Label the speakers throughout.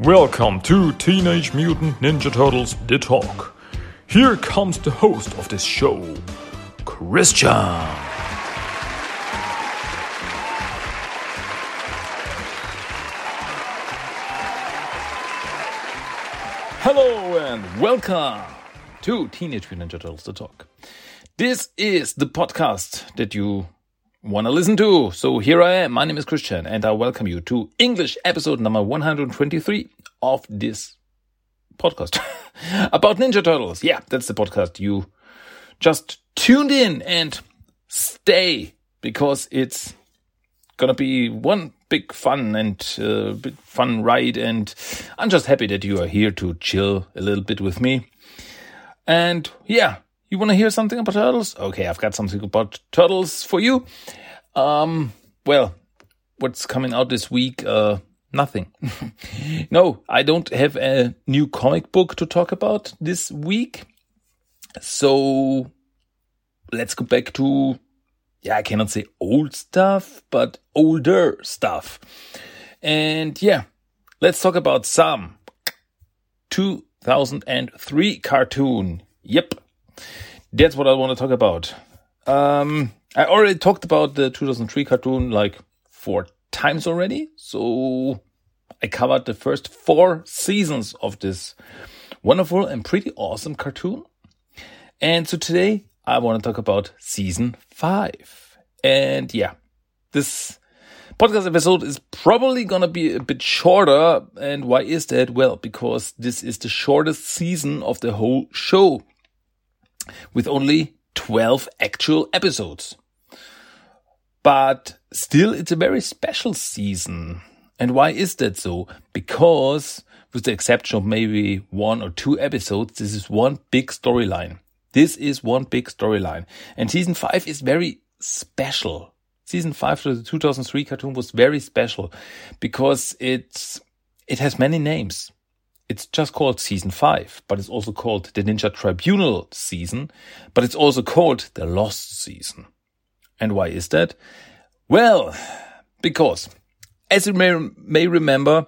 Speaker 1: Welcome to Teenage Mutant Ninja Turtles The Talk. Here comes the host of this show, Christian.
Speaker 2: Hello and welcome to Teenage Mutant Ninja Turtles The Talk. This is the podcast that you want to listen to. So here I am. My name is Christian and I welcome you to English episode number 123 of this podcast about Ninja Turtles. Yeah, that's the podcast you just tuned in and stay because it's gonna be one big fun and uh, fun ride and I'm just happy that you are here to chill a little bit with me. And yeah, you want to hear something about turtles? Okay, I've got something about turtles for you. Um, well, what's coming out this week? Uh, nothing. no, I don't have a new comic book to talk about this week. So let's go back to, yeah, I cannot say old stuff, but older stuff. And yeah, let's talk about some 2003 cartoon. Yep. That's what I want to talk about. Um, I already talked about the 2003 cartoon like four times already. So I covered the first four seasons of this wonderful and pretty awesome cartoon. And so today I want to talk about season five. And yeah, this podcast episode is probably going to be a bit shorter. And why is that? Well, because this is the shortest season of the whole show with only 12 actual episodes. But still, it's a very special season. And why is that so? Because, with the exception of maybe one or two episodes, this is one big storyline. This is one big storyline. And season five is very special. Season five of the 2003 cartoon was very special because it's, it has many names. It's just called season five, but it's also called the Ninja Tribunal season, but it's also called the Lost season. And why is that? Well, because as you may, may remember,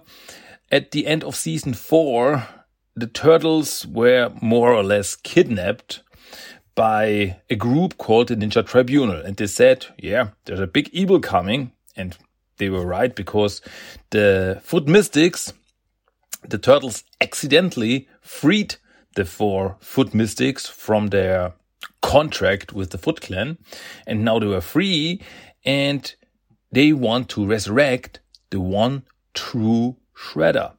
Speaker 2: at the end of season four, the turtles were more or less kidnapped by a group called the Ninja Tribunal. And they said, yeah, there's a big evil coming. And they were right because the Foot Mystics the turtles accidentally freed the four Foot Mystics from their contract with the Foot Clan, and now they were free, and they want to resurrect the one true Shredder.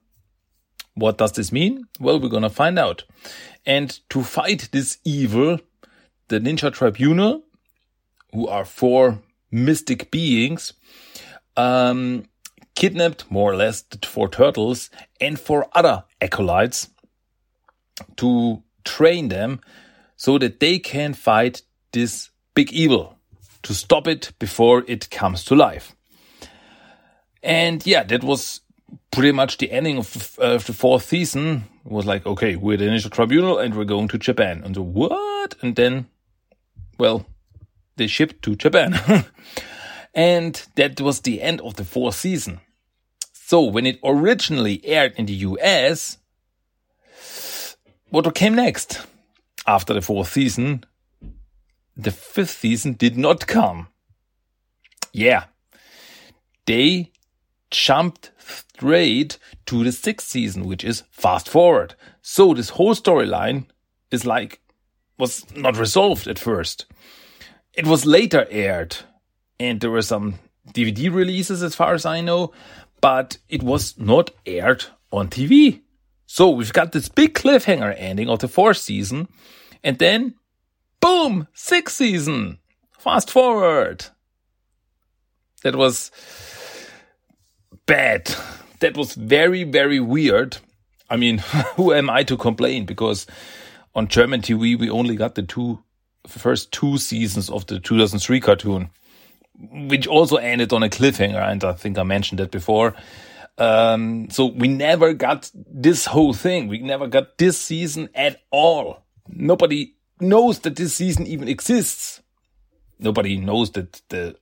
Speaker 2: What does this mean? Well, we're gonna find out. And to fight this evil, the Ninja Tribunal, who are four mystic beings, um, kidnapped more or less the four turtles and four other acolytes to train them so that they can fight this big evil to stop it before it comes to life. And yeah, that was pretty much the ending of, uh, the fourth season. It was like, okay, we're the initial Tribunal and we're going to Japan. And so what? And then, well, they shipped to Japan. And that was the end of the fourth season. So when it originally aired in the US, what came next? After the fourth season, the fifth season did not come. Yeah. They jumped straight to the sixth season, which is fast forward. So this whole storyline is like, was not resolved at first. It was later aired and there were some DVD releases as far as I know, but it was not aired on TV. So we've got this big cliffhanger ending of the fourth season, and then boom, sixth season. Fast forward. That was bad. That was very, very weird. I mean, who am I to complain? Because on German TV, we only got the two first two seasons of the 2003 cartoon which also ended on a cliffhanger, and I think I mentioned that before. Um, so we never got this whole thing. We never got this season at all. Nobody knows that this season even exists. Nobody knows that the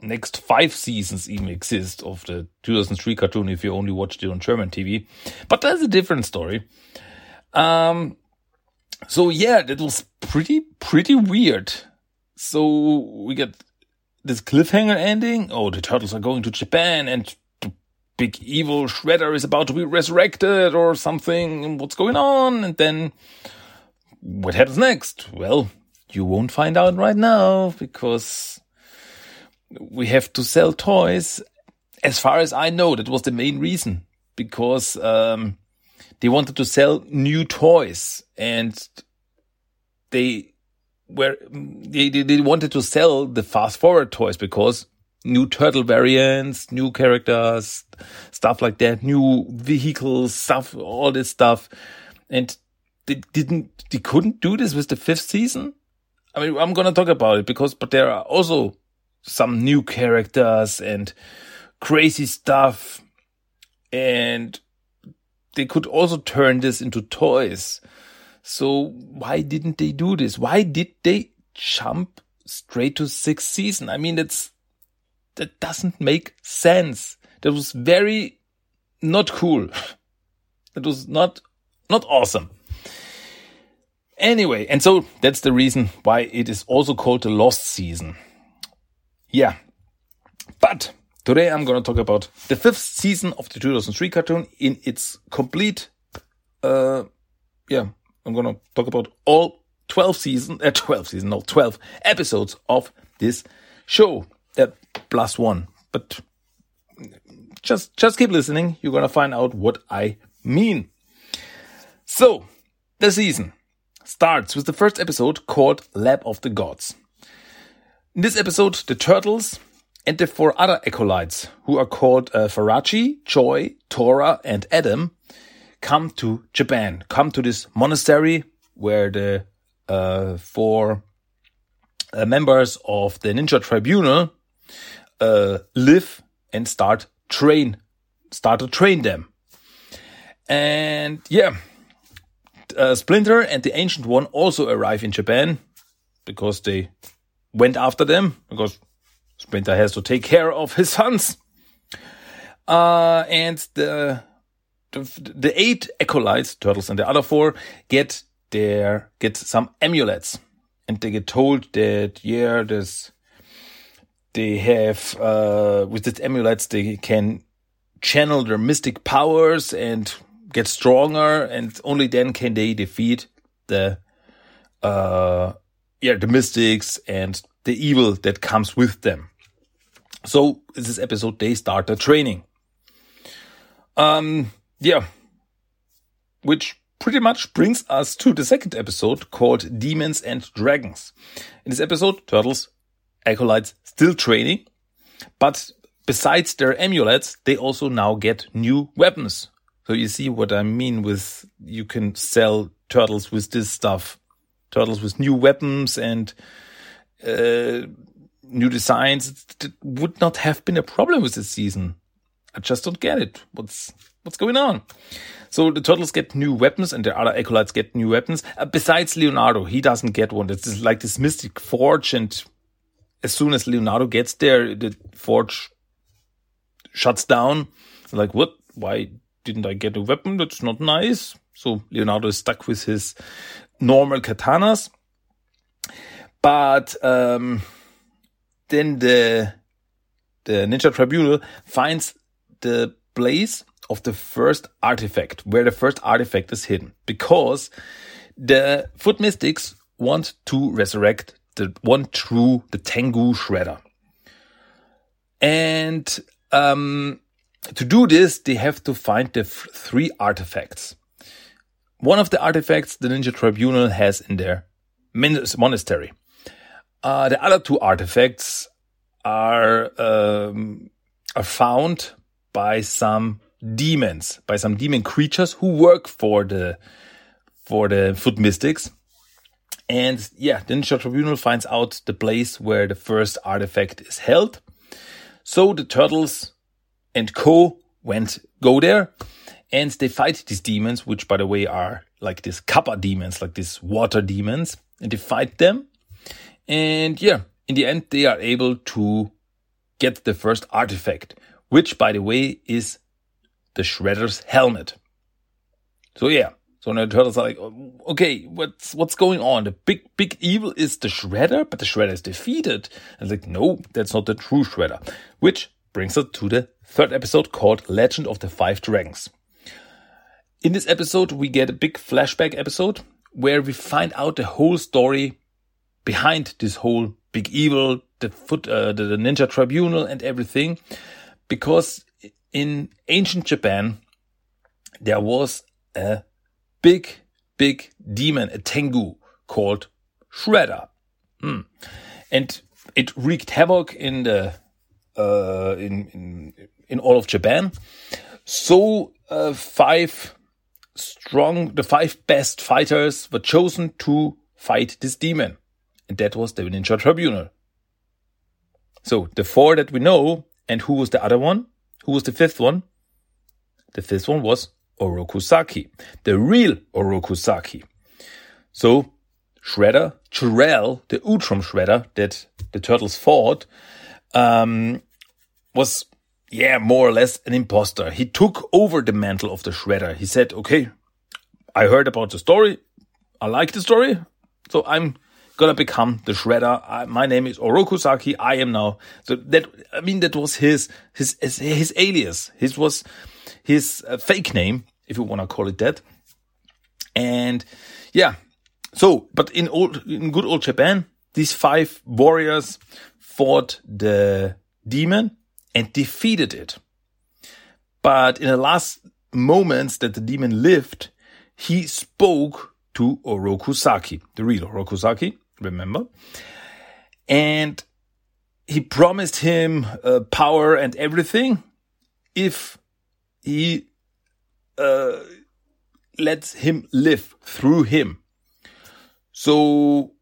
Speaker 2: next five seasons even exist of the 2003 cartoon if you only watched it on German TV. But that's a different story. Um, so yeah, that was pretty, pretty weird. So we get this cliffhanger ending. Oh, the turtles are going to Japan and the big evil Shredder is about to be resurrected or something. What's going on? And then what happens next? Well, you won't find out right now because we have to sell toys. As far as I know, that was the main reason because um, they wanted to sell new toys and they were they, they wanted to sell the fast forward toys because new turtle variants, new characters, stuff like that, new vehicles, stuff, all this stuff. And they didn't, they couldn't do this with the fifth season. I mean, I'm going to talk about it because, but there are also some new characters and crazy stuff. And they could also turn this into toys. So why didn't they do this? Why did they jump straight to sixth season? I mean, that's, that doesn't make sense. That was very not cool. That was not, not awesome. Anyway, and so that's the reason why it is also called the lost season. Yeah. But today I'm going to talk about the fifth season of the 2003 cartoon in its complete, uh, yeah, I'm going to talk about all 12 season, uh, 12 season, no, 12 episodes of this show, uh, plus one. But just, just keep listening. You're going to find out what I mean. So, the season starts with the first episode called Lab of the Gods. In this episode, the turtles and the four other acolytes, who are called uh, Faraji, Joi, Tora, and Adam, come to Japan, come to this monastery where the uh, four uh, members of the Ninja Tribunal uh, live and start train, start to train them. And yeah, uh, Splinter and the Ancient One also arrive in Japan because they went after them because Splinter has to take care of his sons. Uh, and the, the, eight acolytes, turtles and the other four, get their get some amulets, and they get told that yeah, this they have uh, with these amulets they can channel their mystic powers and get stronger, and only then can they defeat the uh yeah the mystics and the evil that comes with them. So in this episode they start the training. Um yeah, which pretty much brings us to the second episode called Demons and Dragons. In this episode, turtles, acolytes still training, but besides their amulets, they also now get new weapons so you see what I mean with you can sell turtles with this stuff, turtles with new weapons and uh, new designs. It would not have been a problem with this season. I just don't get it. What's what's going on? So the turtles get new weapons, and the other acolytes get new weapons. Uh, besides Leonardo, he doesn't get one. It's like this mystic forge, and as soon as Leonardo gets there, the forge shuts down. Like what? Why didn't I get a weapon? That's not nice. So Leonardo is stuck with his normal katanas. But um, then the the Ninja Tribunal finds the place of the first artifact, where the first artifact is hidden, because the Foot Mystics want to resurrect the one true, the Tengu Shredder. And um, to do this, they have to find the three artifacts. One of the artifacts the Ninja Tribunal has in their monastery. Uh, the other two artifacts are um, are found by some demons, by some demon creatures who work for the for the Foot Mystics. And yeah, the Ninja Tribunal finds out the place where the first artifact is held. So the turtles and Co went go there and they fight these demons, which by the way are like these kappa demons, like these water demons, and they fight them. And yeah, in the end, they are able to get the first artifact, which, by the way, is the Shredder's helmet. So yeah, so now the turtles are like, okay, what's what's going on? The big big evil is the Shredder, but the Shredder is defeated. And like, no, that's not the true Shredder. Which brings us to the third episode called Legend of the Five Dragons. In this episode, we get a big flashback episode where we find out the whole story behind this whole big evil, the foot, uh, the ninja tribunal and everything. Because in ancient Japan, there was a big, big demon, a tengu called Shredder. Hmm. And it wreaked havoc in the, uh, in, in, in all of Japan. So, uh, five strong, the five best fighters were chosen to fight this demon. And that was the Ninja Tribunal. So the four that we know, and who was the other one? Who was the fifth one? The fifth one was Oroku Saki, the real Oroku Saki. So Shredder, Ch'rell, the Utrom Shredder that the turtles fought, um, was yeah, more or less an imposter. He took over the mantle of the Shredder. He said, okay, I heard about the story. I like the story. So I'm gonna become the Shredder. I, my name is Oroku Saki. I am now. So that, I mean, that was his, his, his, his alias. His was his uh, fake name, if you want to call it that. And yeah. So, but in old, in good old Japan, these five warriors fought the demon and defeated it. But in the last moments that the demon lived, he spoke to Oroku Saki, the real Orokusaki, remember? And he promised him uh, power and everything if he uh, lets him live through him. So,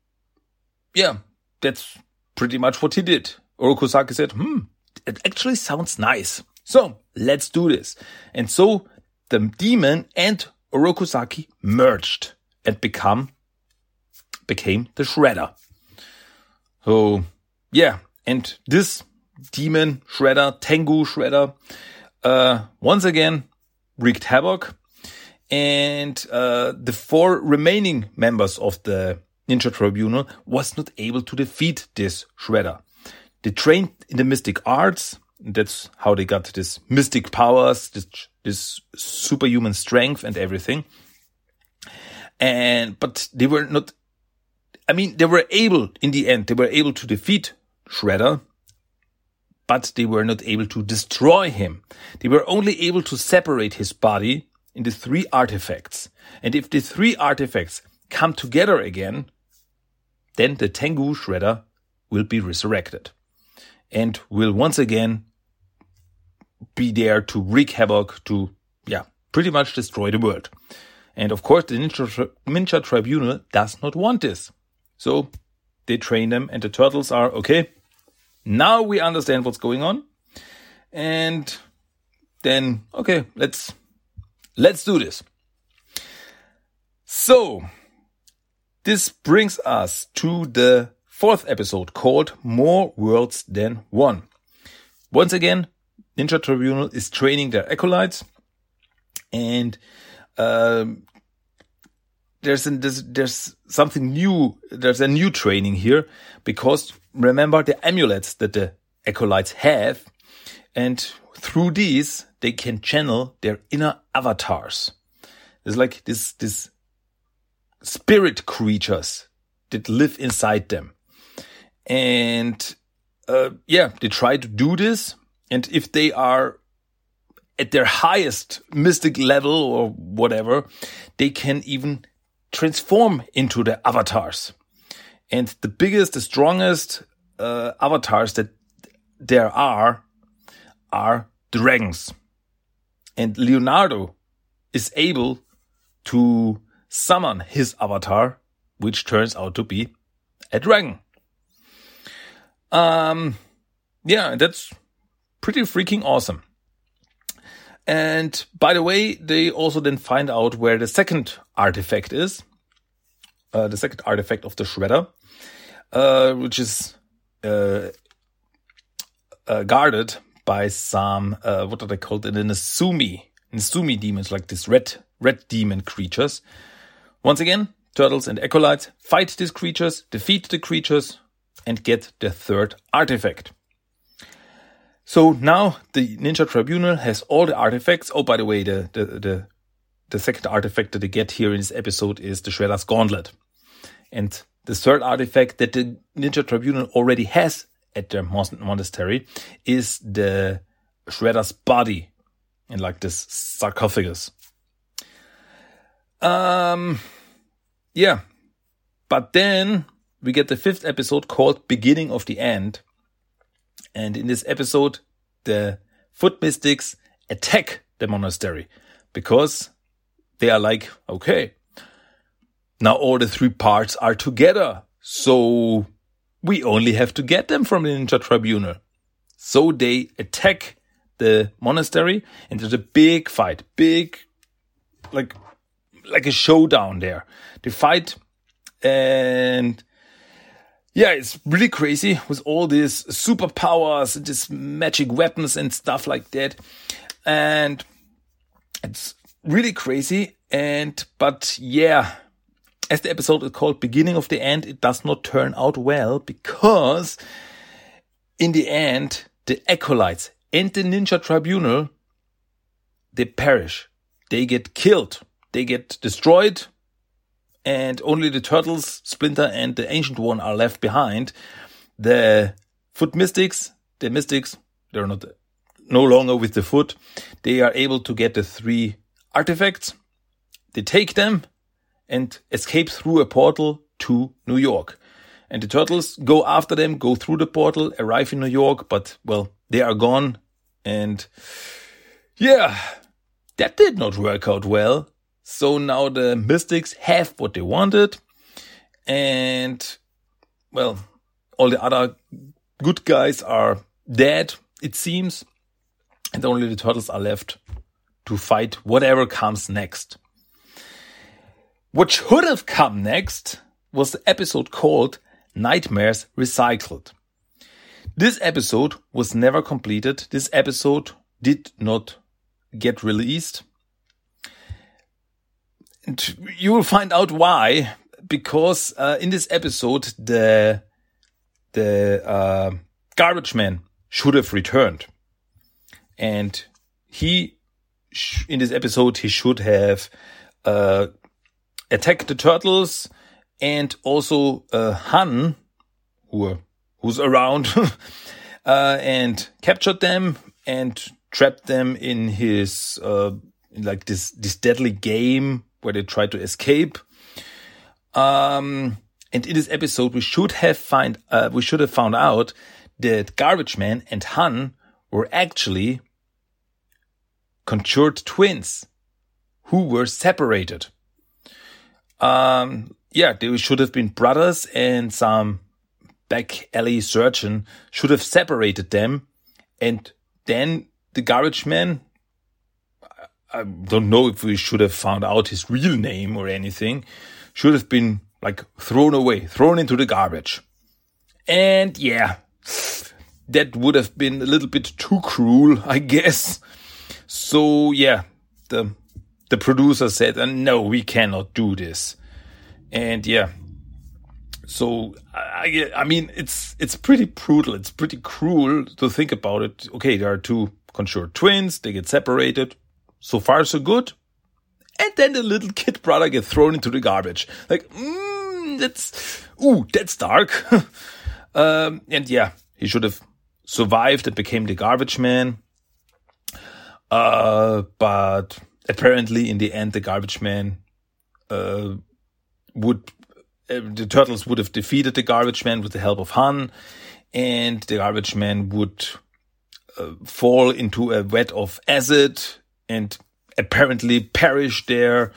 Speaker 2: yeah, that's pretty much what he did. Oroku Saki said, hmm, it actually sounds nice. So let's do this. And so the demon and Oroku Saki merged and become became the Shredder. So yeah, and this demon Shredder, Tengu Shredder, uh, once again wreaked havoc, and uh, the four remaining members of the Ninja Tribunal was not able to defeat this Shredder. They trained in the mystic arts. That's how they got this mystic powers, this, this superhuman strength and everything. And, but they were not, I mean, they were able, in the end, they were able to defeat Shredder, but they were not able to destroy him. They were only able to separate his body into three artifacts. And if the three artifacts come together again, then the Tengu Shredder will be resurrected and will once again be there to wreak havoc, to, yeah, pretty much destroy the world. And of course, the Ninja, Ninja Tribunal does not want this. So they train them, and the turtles are okay. Now we understand what's going on. And then, okay, let's, let's do this. So this brings us to the fourth episode called More Worlds Than One. Once again, Ninja Tribunal is training their acolytes and um, there's, an, there's there's something new. There's a new training here because remember the amulets that the acolytes have, and through these they can channel their inner avatars. It's like this this spirit creatures that live inside them. And uh, yeah, they try to do this. And if they are at their highest mystic level or whatever, they can even transform into the avatars. And the biggest, the strongest uh, avatars that there are are dragons. And Leonardo is able to summon his avatar, which turns out to be a dragon. Um, yeah, that's pretty freaking awesome. And by the way, they also then find out where the second artifact is. Uh, the second artifact of the Shredder, uh, which is uh, uh, guarded by some uh, what are they called? The Nesumi, Nesumi demons, like these red red demon creatures. Once again, turtles and acolytes fight these creatures, defeat the creatures, and get the third artifact. So now the Ninja Tribunal has all the artifacts. Oh, by the way, the the the, the second artifact that they get here in this episode is the Shredder's Gauntlet. And the third artifact that the Ninja Tribunal already has at their monastery is the Shredder's body in like this sarcophagus. Um, yeah. But then we get the fifth episode called Beginning of the End. And in this episode, the foot mystics attack the monastery because they are like, okay, now all the three parts are together. So we only have to get them from the Ninja Tribunal. So they attack the monastery and there's a big fight, big, like, like a showdown there. They fight and yeah, it's really crazy with all these superpowers these magic weapons and stuff like that. And it's really crazy. And, but yeah, as the episode is called Beginning of the End, it does not turn out well because in the end, the acolytes and the ninja tribunal, they perish. They get killed. They get destroyed and only the turtles, Splinter and the Ancient One are left behind. The Foot Mystics, the Mystics, they're not no longer with the foot. They are able to get the three artifacts. They take them and escape through a portal to New York. And the turtles go after them, go through the portal, arrive in New York, but well, they are gone. And yeah, that did not work out well. So now the Mystics have what they wanted. And, well, all the other good guys are dead, it seems. And only the turtles are left to fight whatever comes next. What should have come next was the episode called Nightmares Recycled. This episode was never completed. This episode did not get released. And you will find out why, because uh, in this episode, the the uh, garbage man should have returned, and he in this episode he should have uh, attacked the turtles and also uh, Hun, who who's around, uh, and captured them and trapped them in his uh, like this this deadly game where they try to escape. Um, and in this episode, we should have find uh, we should have found out that Garbage Man and Hun were actually conjured twins who were separated. Um, yeah, they should have been brothers, and some back alley surgeon should have separated them, and then the Garbage Man I don't know if we should have found out his real name or anything. Should have been like thrown away, thrown into the garbage. And yeah, that would have been a little bit too cruel, I guess. So yeah, the the producer said, uh, "No, we cannot do this." And yeah, so I I mean it's it's pretty brutal. It's pretty cruel to think about it. Okay, there are two conjured twins. They get separated. So far, so good. And then the little kid brother gets thrown into the garbage. Like, mm, that's, ooh, that's dark. um, and yeah, he should have survived and became the garbage man. Uh, but apparently in the end, the garbage man, uh, would, uh, the turtles would have defeated the garbage man with the help of Hun and the garbage man would uh, fall into a vat of acid and apparently perished there,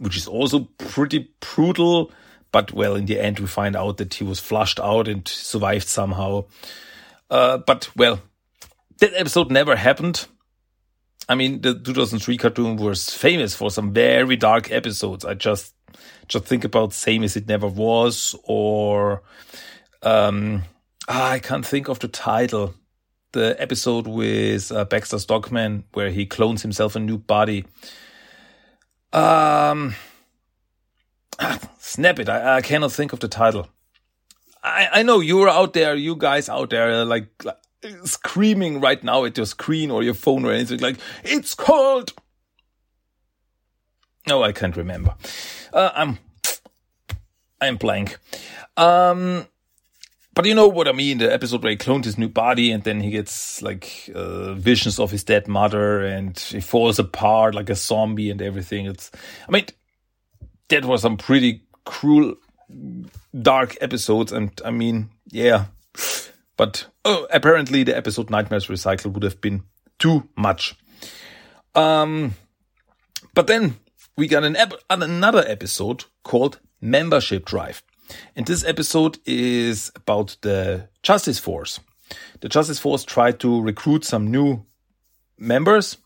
Speaker 2: which is also pretty brutal. But well, in the end, we find out that he was flushed out and survived somehow. Uh, but well, that episode never happened. I mean, the 2003 cartoon was famous for some very dark episodes. I just just think about Same as It Never Was or um, ah, I can't think of the title the episode with uh, Baxter Stockman where he clones himself a new body. Um, ah, snap it! I, I cannot think of the title. I, I know you're out there, you guys out there, like, like screaming right now at your screen or your phone or anything like, it's called. No, I can't remember. Uh, I'm, I'm blank. Um, but you know what I mean? The episode where he cloned his new body and then he gets like uh, visions of his dead mother and he falls apart like a zombie and everything. It's, I mean, that was some pretty cruel, dark episodes. And I mean, yeah, but oh, apparently the episode Nightmares Recycled would have been too much. Um, but then we got an ep- another episode called Membership Drive. And this episode is about the Justice Force. The Justice Force tried to recruit some new members.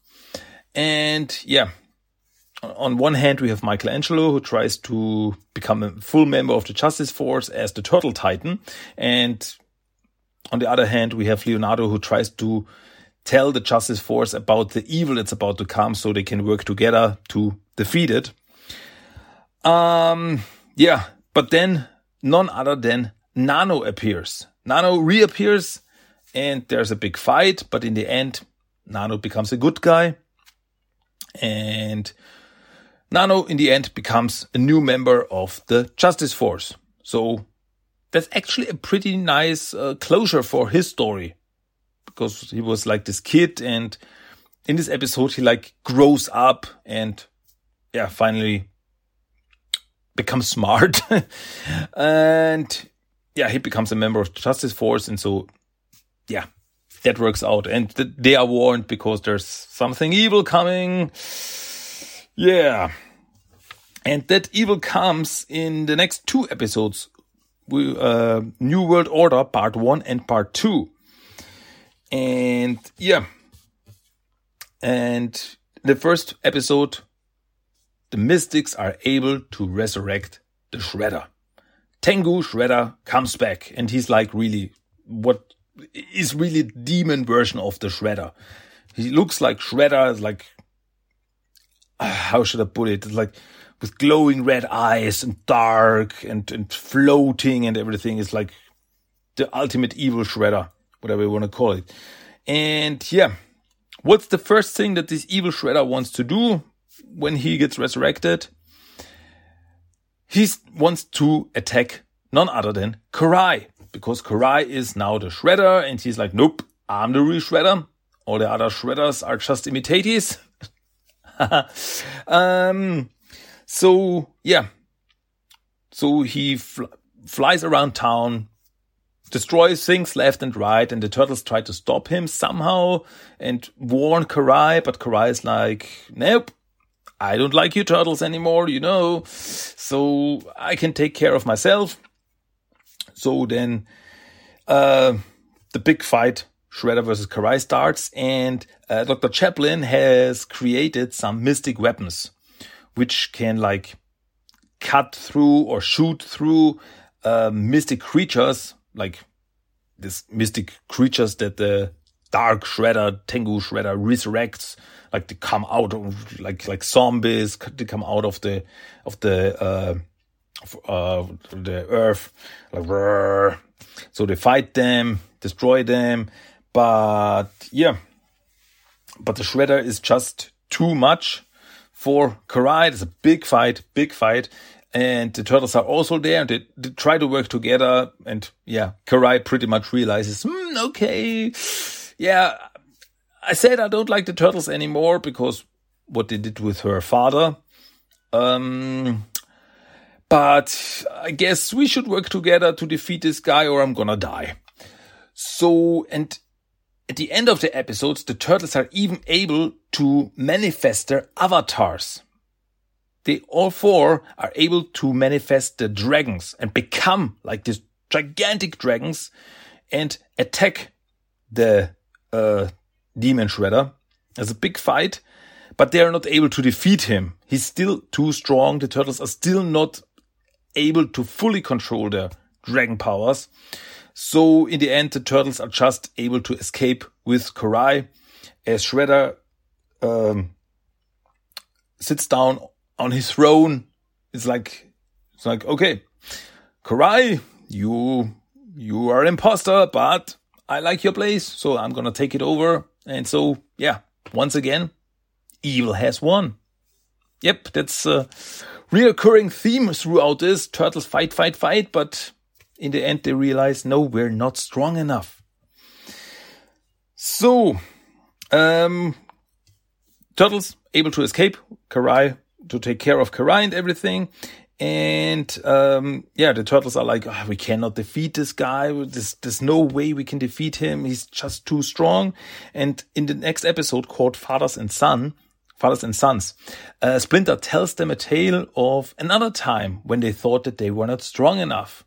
Speaker 2: And yeah, on one hand, we have Michelangelo who tries to become a full member of the Justice Force as the Turtle Titan. And on the other hand, we have Leonardo who tries to tell the Justice Force about the evil that's about to come so they can work together to defeat it. Um, yeah, but then none other than Nano appears. Nano reappears and there's a big fight, but in the end, Nano becomes a good guy. And Nano, in the end, becomes a new member of the Justice Force. So that's actually a pretty nice uh, closure for his story because he was like this kid and in this episode he like grows up and yeah finally becomes smart. And yeah he becomes a member of the justice force. And so yeah that works out. And th- they are warned because there's something evil coming. Yeah. And that evil comes in the next two episodes. Uh, new world order part 1 and part 2 and yeah. And the first episode the mystics are able to resurrect the Shredder. Tengu Shredder comes back and he's like really what is really demon version of the Shredder. He looks like Shredder, like ah, how should I put it? It's like with glowing red eyes and dark and, and floating and everything. It's like the ultimate evil Shredder, whatever you want to call it. And yeah, what's the first thing that this evil Shredder wants to do? When he gets resurrected, he wants to attack none other than Karai because Karai is now the shredder and he's like, nope, I'm the real shredder. All the other shredders are just imitatees. um, so yeah, so he fl flies around town, destroys things left and right, and the turtles try to stop him somehow and warn Karai, but Karai is like, nope, I don't like you turtles anymore, you know, so I can take care of myself. So then, uh, the big fight, Shredder versus Karai starts, and uh, Dr. Chaplin has created some mystic weapons, which can like cut through or shoot through uh, mystic creatures, like this mystic creatures that the Dark Shredder, Tengu Shredder resurrects like they come out of like like zombies they come out of the of the uh, uh the earth like so they fight them destroy them but yeah but the shredder is just too much for Karai. It's a big fight, big fight. And the turtles are also there and they, they try to work together. And yeah, Karai pretty much realizes, mm, okay, yeah, I said I don't like the turtles anymore because what they did with her father. Um, but I guess we should work together to defeat this guy or I'm gonna die. So, and at the end of the episodes, the turtles are even able to manifest their avatars. They all four are able to manifest the dragons and become like these gigantic dragons and attack the uh, Demon Shredder. There's a big fight, but they are not able to defeat him. He's still too strong. The turtles are still not able to fully control their dragon powers. So in the end, the turtles are just able to escape with Karai as Shredder um, sits down on his throne. It's like it's like okay, Karai, you you are an imposter, but I like your place, so I'm gonna take it over. And so yeah, once again, evil has won. Yep, that's a reoccurring theme throughout this. Turtles fight, fight, fight, but in the end they realize, no, we're not strong enough. So, um, Turtles able to escape, Karai to take care of Karai and everything. And um, yeah, the turtles are like, oh, we cannot defeat this guy. There's, there's no way we can defeat him. He's just too strong. And in the next episode called Fathers and Son, Fathers and Sons, uh, Splinter tells them a tale of another time when they thought that they were not strong enough.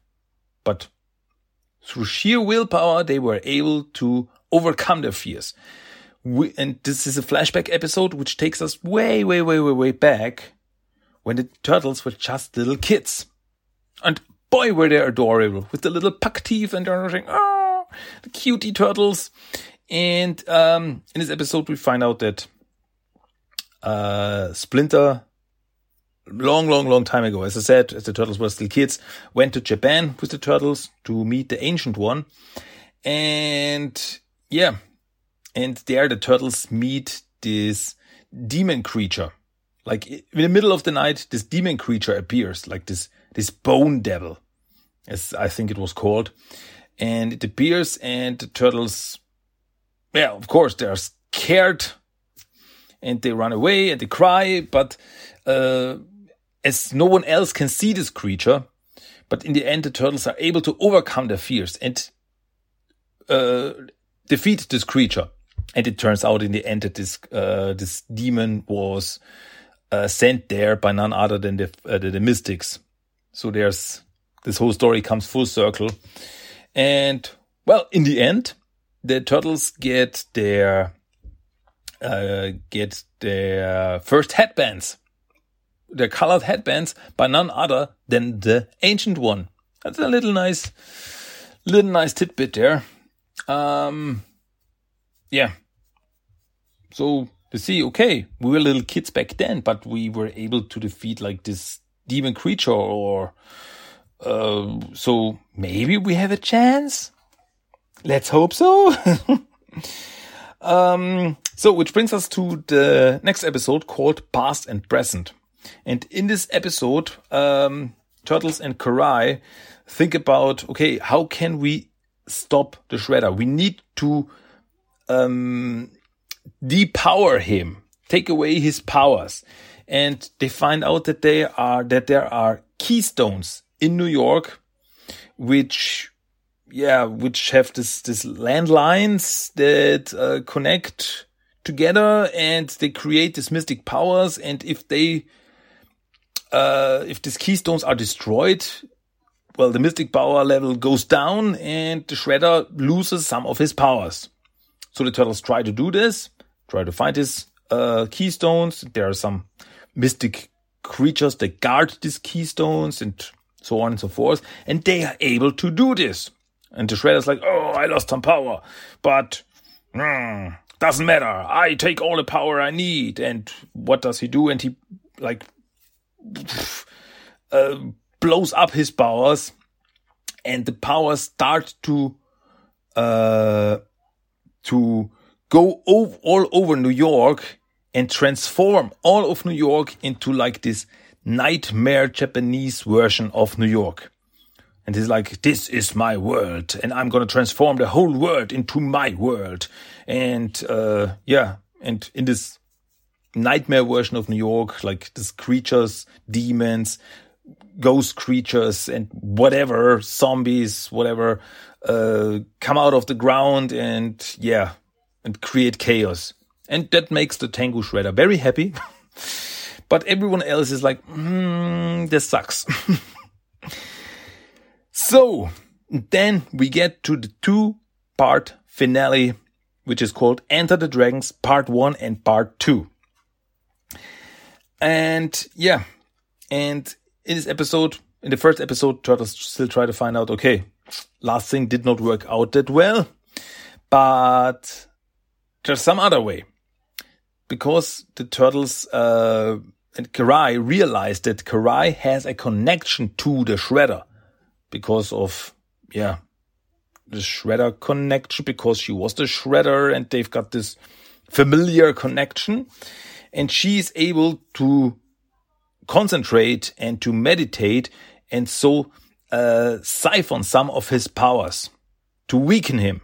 Speaker 2: But through sheer willpower, they were able to overcome their fears. We, and this is a flashback episode which takes us way, way, way, way, way back when the turtles were just little kids. And boy, were they adorable with the little puck teeth and everything. Oh, the cutie turtles. And um, in this episode, we find out that uh, Splinter, long, long, long time ago, as I said, as the turtles were still kids, went to Japan with the turtles to meet the ancient one. And yeah, and there the turtles meet this demon creature. Like in the middle of the night, this demon creature appears, like this, this bone devil, as I think it was called. And it appears and the turtles, yeah, of course, they're scared and they run away and they cry, but, uh, as no one else can see this creature, but in the end, the turtles are able to overcome their fears and, uh, defeat this creature. And it turns out in the end that this uh, this demon was uh, sent there by none other than the, uh, the, the mystics. So there's this whole story comes full circle, and well, in the end, the turtles get their uh, get their first headbands, their colored headbands by none other than the ancient one. That's a little nice, little nice tidbit there. Um, yeah. So to see, okay, we were little kids back then, but we were able to defeat like this demon creature or, uh, so maybe we have a chance. Let's hope so. um, so which brings us to the next episode called Past and Present. And in this episode, um, Turtles and Karai think about, okay, how can we stop the Shredder? We need to, um, depower him, take away his powers. And they find out that they are, that there are keystones in New York, which, yeah, which have this, this landlines that uh, connect together and they create these mystic powers. And if they, uh, if these keystones are destroyed, well, the mystic power level goes down and the Shredder loses some of his powers. So the turtles try to do this, try to find his uh, keystones. There are some mystic creatures that guard these keystones and so on and so forth. And they are able to do this. And the Shredder's like, oh, I lost some power, but mm, doesn't matter. I take all the power I need. And what does he do? And he like uh, blows up his powers, and the powers start to uh, to go all over New York and transform all of New York into like this nightmare Japanese version of New York. And he's like, this is my world and I'm to transform the whole world into my world. And, uh, yeah. And in this nightmare version of New York, like these creatures, demons, ghost creatures and whatever, zombies, whatever, uh, come out of the ground and yeah, and create chaos. And that makes the Tengu Shredder very happy. but everyone else is like, hmm, this sucks. so then we get to the two part finale, which is called Enter the Dragons Part 1 and Part 2. And yeah, and in this episode, in the first episode, Turtles still try to find out, okay, last thing did not work out that well. But there's some other way. Because the turtles uh, and Karai realized that Karai has a connection to the Shredder because of, yeah, the Shredder connection, because she was the Shredder and they've got this familiar connection. And she's able to concentrate and to meditate and so uh, siphon some of his powers to weaken him.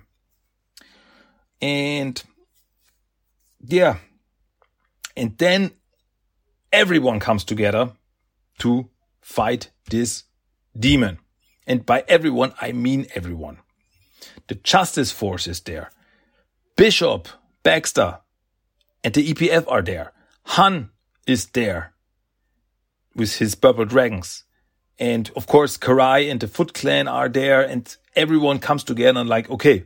Speaker 2: And yeah, and then everyone comes together to fight this demon. And by everyone, I mean everyone. The Justice Force is there. Bishop, Baxter, and the EPF are there. Hun is there with his purple dragons. And of course, Karai and the Foot Clan are there and everyone comes together and like, okay,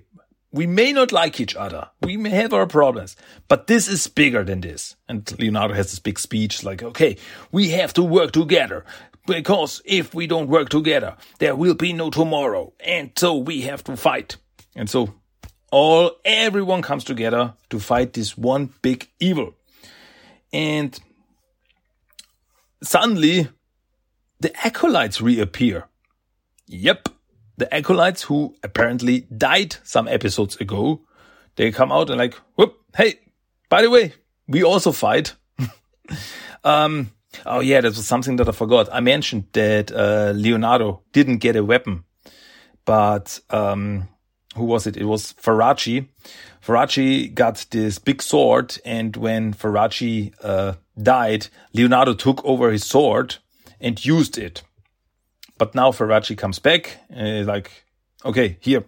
Speaker 2: we may not like each other. We may have our problems, but this is bigger than this. And Leonardo has this big speech like, okay, we have to work together because if we don't work together, there will be no tomorrow. And so we have to fight. And so all, everyone comes together to fight this one big evil. And suddenly the acolytes reappear. Yep, the acolytes who apparently died some episodes ago, they come out and like, whoop, hey, by the way, we also fight. um, oh yeah, that was something that I forgot. I mentioned that uh, Leonardo didn't get a weapon, but um, who was it? It was Faraji. Faraji got this big sword, and when Faraji uh, died, Leonardo took over his sword and used it. But now Faraji comes back he's like, okay, here,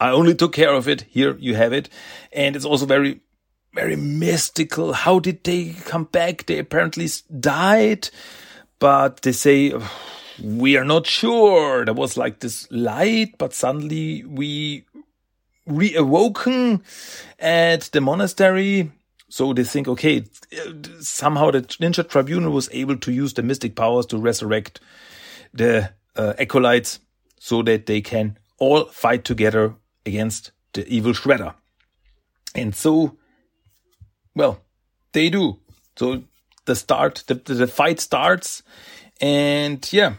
Speaker 2: I only took care of it. Here you have it. And it's also very, very mystical. How did they come back? They apparently died, but they say, we are not sure. There was like this light, but suddenly we reawoken at the monastery. So they think, okay, uh, somehow the Ninja Tribunal was able to use the mystic powers to resurrect the uh, acolytes so that they can all fight together against the evil Shredder. And so, well, they do. So the start, the, the fight starts and yeah,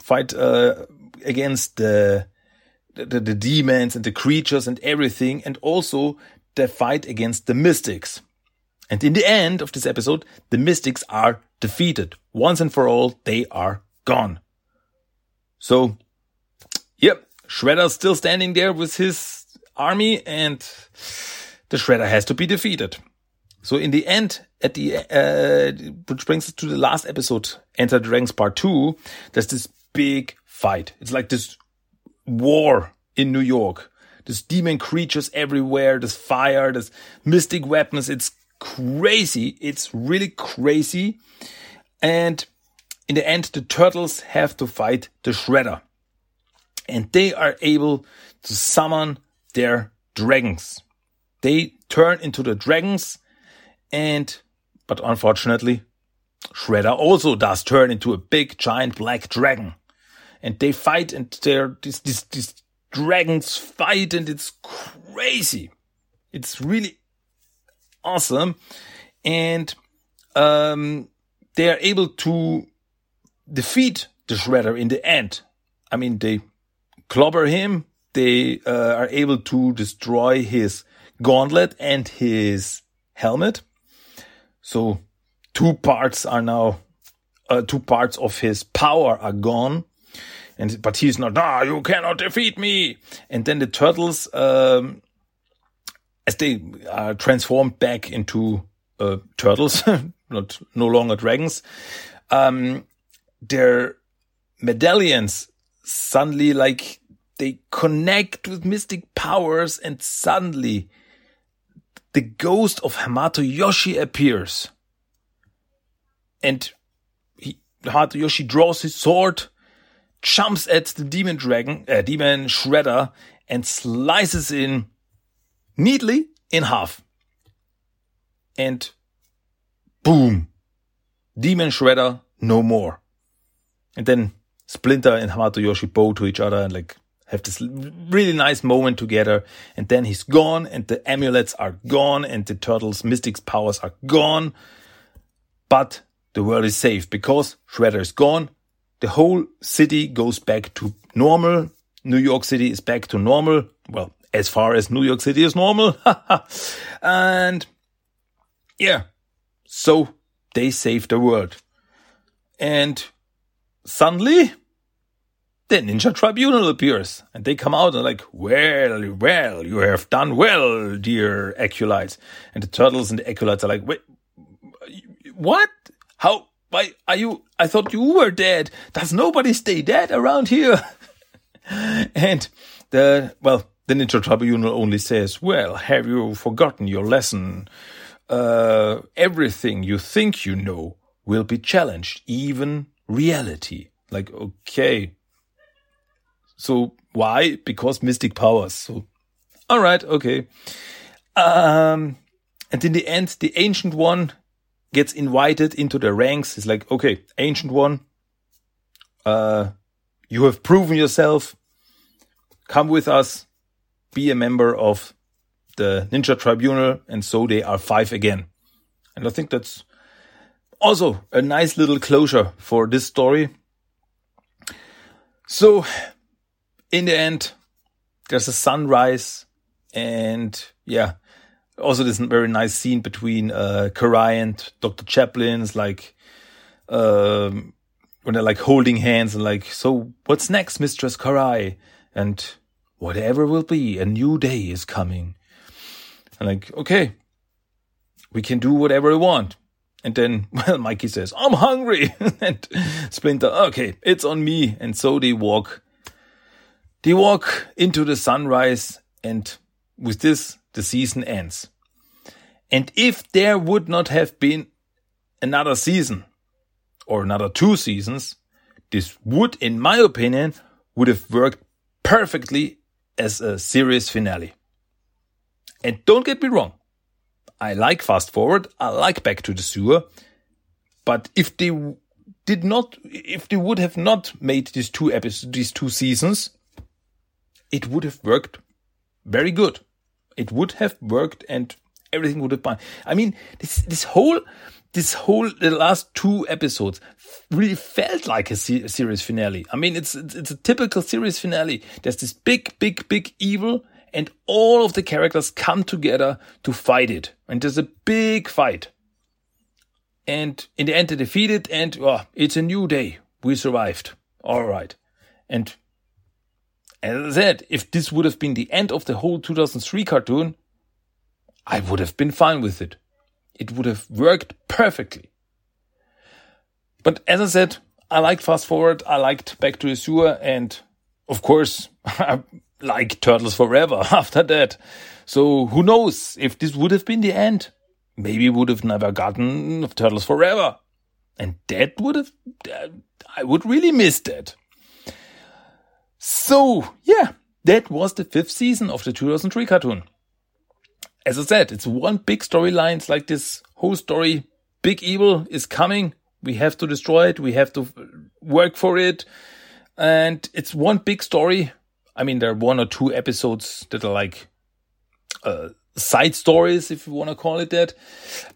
Speaker 2: fight uh, against the, the, the demons and the creatures and everything, and also the fight against the mystics. And in the end of this episode, the mystics are defeated. Once and for all, they are gone. So, yep, Shredder's still standing there with his army and the Shredder has to be defeated. So in the end, at the, uh, which brings us to the last episode, Enter the Dragons Part 2, there's this big fight. It's like this war in New York. There's demon creatures everywhere. There's fire. There's mystic weapons. It's crazy. It's really crazy. And in the end, the turtles have to fight the shredder. And they are able to summon their dragons. They turn into the dragons and, but unfortunately, Shredder also does turn into a big giant black dragon and they fight and they're these, these, these dragons fight and it's crazy. It's really awesome. And, um, they are able to defeat the Shredder in the end. I mean, they clobber him. They uh, are able to destroy his gauntlet and his helmet. So two parts are now, uh, two parts of his power are gone. And but he's not. Ah, you cannot defeat me. And then the turtles, um, as they are transformed back into uh, turtles, not no longer dragons, um, their medallions suddenly like they connect with mystic powers, and suddenly the ghost of Hamato Yoshi appears. And he, Hamato Yoshi draws his sword jumps at the demon dragon, uh, demon shredder, and slices in neatly in half. And boom, demon shredder, no more. And then Splinter and Hamato Yoshi bow to each other and like have this really nice moment together, and then he's gone, and the amulets are gone, and the turtles' mystics powers are gone. But the world is safe because Shredder is gone. The whole city goes back to normal. New York City is back to normal. Well, as far as New York City is normal. and yeah, so they save the world. And suddenly, the Ninja Tribunal appears and they come out and like, well, well, you have done well, dear acolytes. And the turtles and the acolytes are like, wait, what? How? Why are you? I thought you were dead. Does nobody stay dead around here? and the, well, the Ninja Tribunal only says, well, have you forgotten your lesson? Uh, everything you think you know will be challenged, even reality. Like, okay. So why? Because mystic powers. So, all right, okay. Um, and in the end, the ancient one gets invited into the ranks. He's like, okay, ancient one, uh, you have proven yourself. Come with us. Be a member of the Ninja Tribunal. And so they are five again. And I think that's also a nice little closure for this story. So in the end, there's a sunrise and yeah, also this very nice scene between uh, Karai and Dr. Chaplin's like um, when they're like holding hands and like, so what's next, Mistress Karai? And whatever will be, a new day is coming. And like, okay, we can do whatever we want. And then, well, Mikey says, I'm hungry. and Splinter, okay, it's on me. And so they walk, they walk into the sunrise. And with this, the season ends. And if there would not have been another season or another two seasons, this would, in my opinion, would have worked perfectly as a series finale. And don't get me wrong. I like Fast Forward. I like Back to the Sewer. But if they did not, if they would have not made these two episodes, these two seasons, it would have worked very good. It would have worked and everything would have been. I mean, this, this whole, this whole, the last two episodes really felt like a, se- series finale. I mean, it's, it's, it's a typical series finale. There's this big, big, big evil and all of the characters come together to fight it. And there's a big fight. And in the end, they defeat it, and oh, it's a new day. We survived. All right. And as I said, if this would have been the end of the whole 2003 cartoon, I would have been fine with it. It would have worked perfectly. But as I said, I liked Fast Forward, I liked Back to the Sewer, and of course, like Turtles Forever after that. So who knows if this would have been the end? Maybe would have never gotten Turtles Forever. And that would have, I would really miss that. So, yeah, that was the fifth season of the 2003 cartoon. As I said, it's one big storyline. It's like this whole story. Big evil is coming. We have to destroy it. We have to work for it. And it's one big story. I mean, there are one or two episodes that are like uh, side stories, if you want to call it that.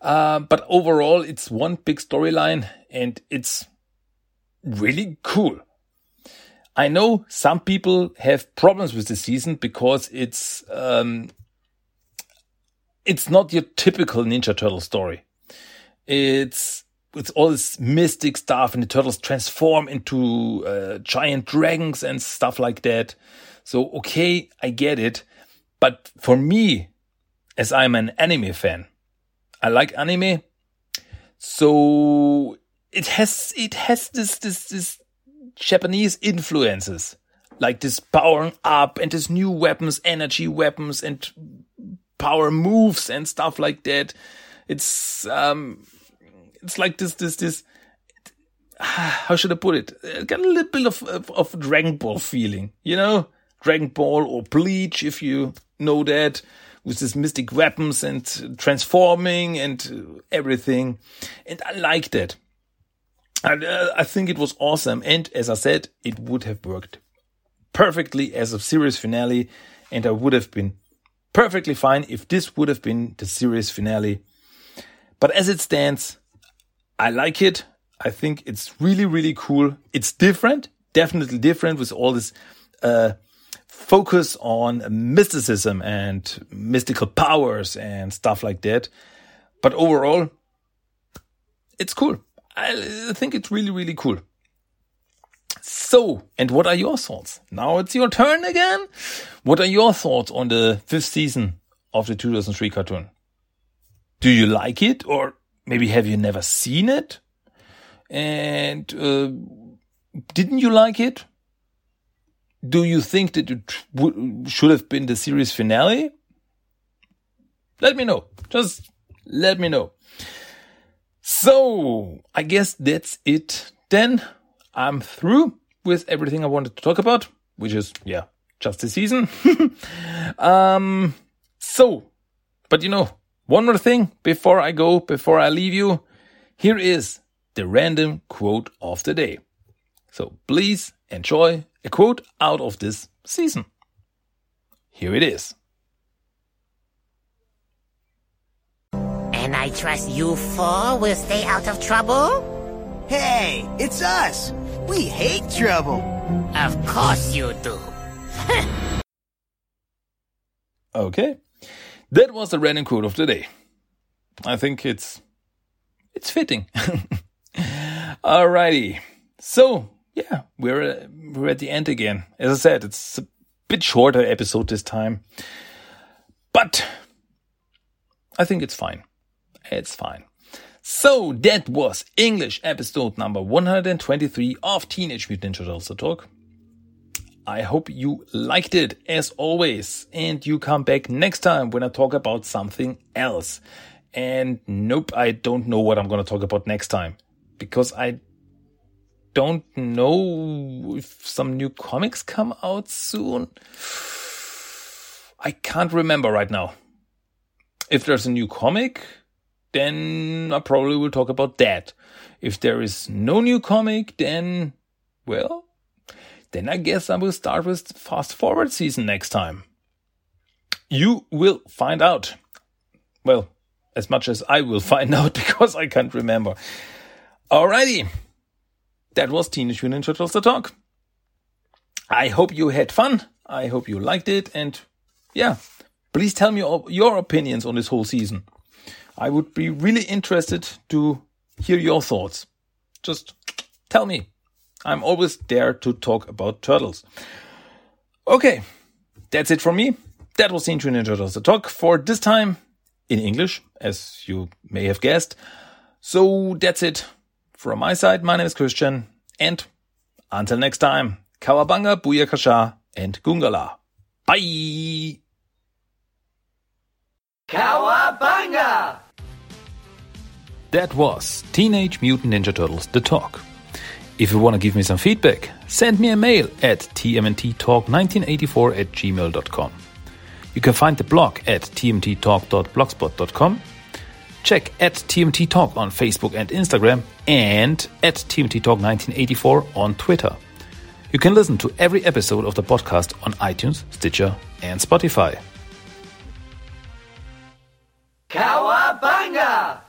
Speaker 2: Uh, but overall, it's one big storyline and it's really cool. I know some people have problems with the season because it's um, it's not your typical Ninja Turtle story. It's it's all this mystic stuff, and the turtles transform into uh, giant dragons and stuff like that. So okay, I get it, but for me, as I'm an anime fan, I like anime, so it has it has this this this Japanese influences, like this powering up and this new weapons, energy weapons and power moves and stuff like that. It's, um, it's like this, this, this, how should I put it? it got a little bit of, of, of Dragon Ball feeling, you know? Dragon Ball or Bleach, if you know that, with these mystic weapons and transforming and everything. And I like that. And uh, I think it was awesome. And as I said, it would have worked perfectly as a series finale, and I would have been perfectly fine if this would have been the series finale. But as it stands, I like it. I think it's really, really cool. It's different, definitely different with all this uh, focus on mysticism and mystical powers and stuff like that. But overall, it's cool. I think it's really, really cool. So, and what are your thoughts? Now it's your turn again. What are your thoughts on the fifth season of the 2003 cartoon? Do you like it or maybe have you never seen it? And uh, didn't you like it? Do you think that it should have been the series finale? Let me know. Just let me know. So, I guess that's it then. I'm through with everything I wanted to talk about, which is, yeah, just the season. um, so, but you know, one more thing before I go, before I leave you. Here is the random quote of the day. So please enjoy a quote out of this season. Here it is.
Speaker 3: And I trust you four will stay out of trouble?
Speaker 4: Hey, it's us. We hate trouble.
Speaker 3: Of course you do.
Speaker 2: okay. That was the random quote of the day. I think it's it's fitting. Alrighty. So, yeah, we're uh, we're at the end again. As I said, it's a bit shorter episode this time. But I think it's fine. It's fine. So that was English episode number 123 of Teenage Mutant Ninja Turtles Talk. I hope you liked it as always and you come back next time when I talk about something else. And nope, I don't know what I'm going to talk about next time because I don't know if some new comics come out soon. I can't remember right now. If there's a new comic, then I probably will talk about that. If there is no new comic, then, well, then I guess I will start with Fast Forward season next time. You will find out. Well, as much as I will find out because I can't remember. Alrighty. That was Teenage Mutant Ninja Turtles The Talk. I hope you had fun. I hope you liked it. And yeah, please tell me your opinions on this whole season. I would be really interested to hear your thoughts. Just tell me. I'm always there to talk about turtles. Okay, that's it from me. That was the Intro Ninja Turtles the talk for this time in English, as you may have guessed. So that's it from my side. My name is Christian, and until next time, Cowabunga, Booyakasha, and Gungala. Bye!
Speaker 4: Cowabunga!
Speaker 2: That was Teenage Mutant Ninja Turtles The Talk. If you want to give me some feedback, send me a mail at tmnttalk1984 at gmail.com. You can find the blog at tmttalk.blogspot.com. Check at TMT Talk on Facebook and Instagram and at TMT Talk 1984 on Twitter. You can listen to every episode of the podcast on iTunes, Stitcher, and Spotify.
Speaker 4: Cowabunga!